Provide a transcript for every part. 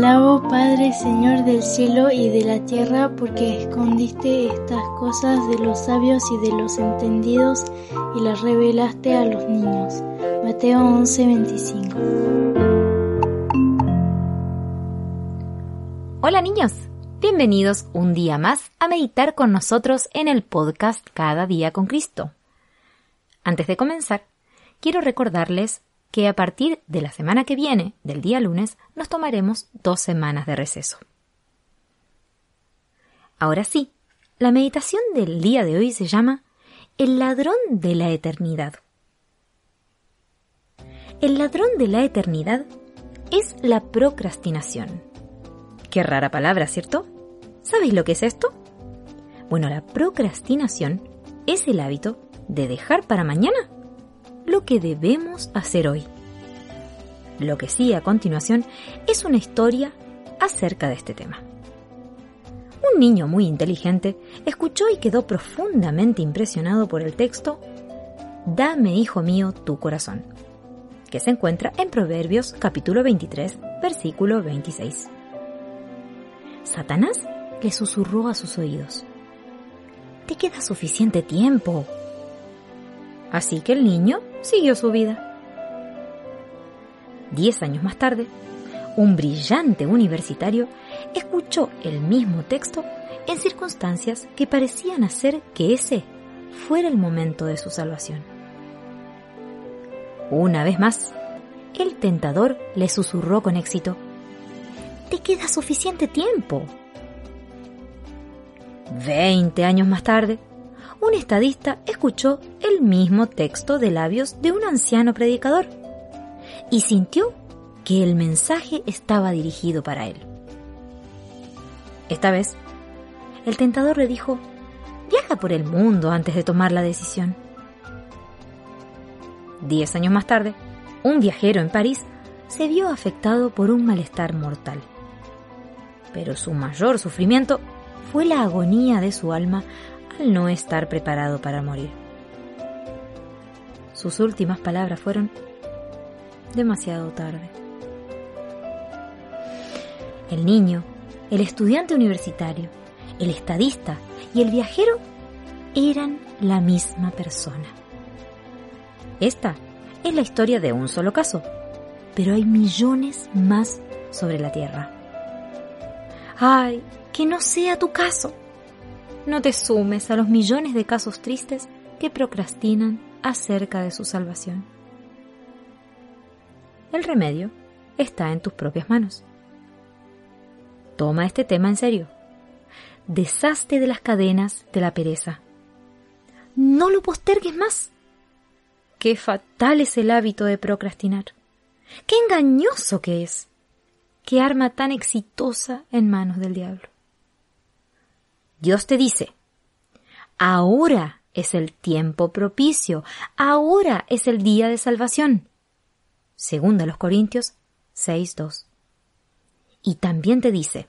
alabo, Padre, Señor del cielo y de la tierra, porque escondiste estas cosas de los sabios y de los entendidos y las revelaste a los niños. Mateo 11:25. Hola niños, bienvenidos un día más a meditar con nosotros en el podcast Cada día con Cristo. Antes de comenzar, quiero recordarles que a partir de la semana que viene, del día lunes, nos tomaremos dos semanas de receso. Ahora sí, la meditación del día de hoy se llama El ladrón de la eternidad. El ladrón de la eternidad es la procrastinación. Qué rara palabra, ¿cierto? ¿Sabéis lo que es esto? Bueno, la procrastinación es el hábito de dejar para mañana lo que debemos hacer hoy. Lo que sigue a continuación es una historia acerca de este tema. Un niño muy inteligente escuchó y quedó profundamente impresionado por el texto Dame, hijo mío, tu corazón, que se encuentra en Proverbios capítulo 23, versículo 26. Satanás le susurró a sus oídos. Te queda suficiente tiempo. Así que el niño siguió su vida. Diez años más tarde, un brillante universitario escuchó el mismo texto en circunstancias que parecían hacer que ese fuera el momento de su salvación. Una vez más, el tentador le susurró con éxito, Te queda suficiente tiempo. Veinte años más tarde, un estadista escuchó el mismo texto de labios de un anciano predicador y sintió que el mensaje estaba dirigido para él. Esta vez, el tentador le dijo, viaja por el mundo antes de tomar la decisión. Diez años más tarde, un viajero en París se vio afectado por un malestar mortal. Pero su mayor sufrimiento fue la agonía de su alma no estar preparado para morir. Sus últimas palabras fueron, demasiado tarde. El niño, el estudiante universitario, el estadista y el viajero eran la misma persona. Esta es la historia de un solo caso, pero hay millones más sobre la Tierra. ¡Ay, que no sea tu caso! No te sumes a los millones de casos tristes que procrastinan acerca de su salvación. El remedio está en tus propias manos. Toma este tema en serio. Deshazte de las cadenas de la pereza. No lo postergues más. Qué fatal es el hábito de procrastinar. Qué engañoso que es. Qué arma tan exitosa en manos del diablo. Dios te dice, ahora es el tiempo propicio, ahora es el día de salvación. Segunda los Corintios 6.2. Y también te dice,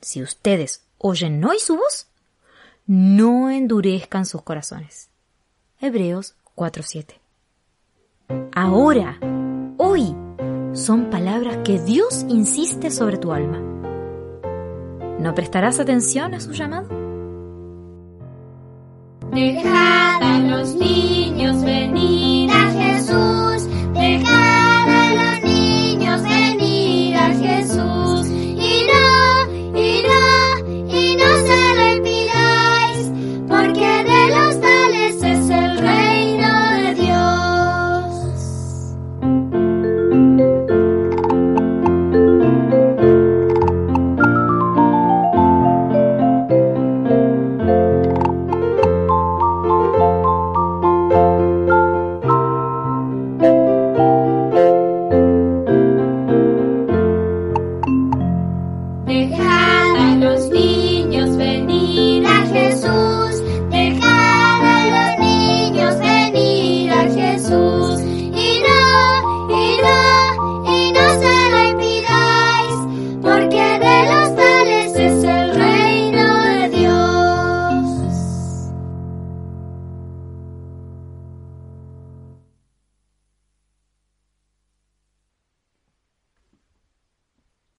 si ustedes oyen hoy su voz, no endurezcan sus corazones. Hebreos 4.7. Ahora, hoy, son palabras que Dios insiste sobre tu alma. ¿No prestarás atención a su llamado? Dejad a los niños venir. Dejad a los niños.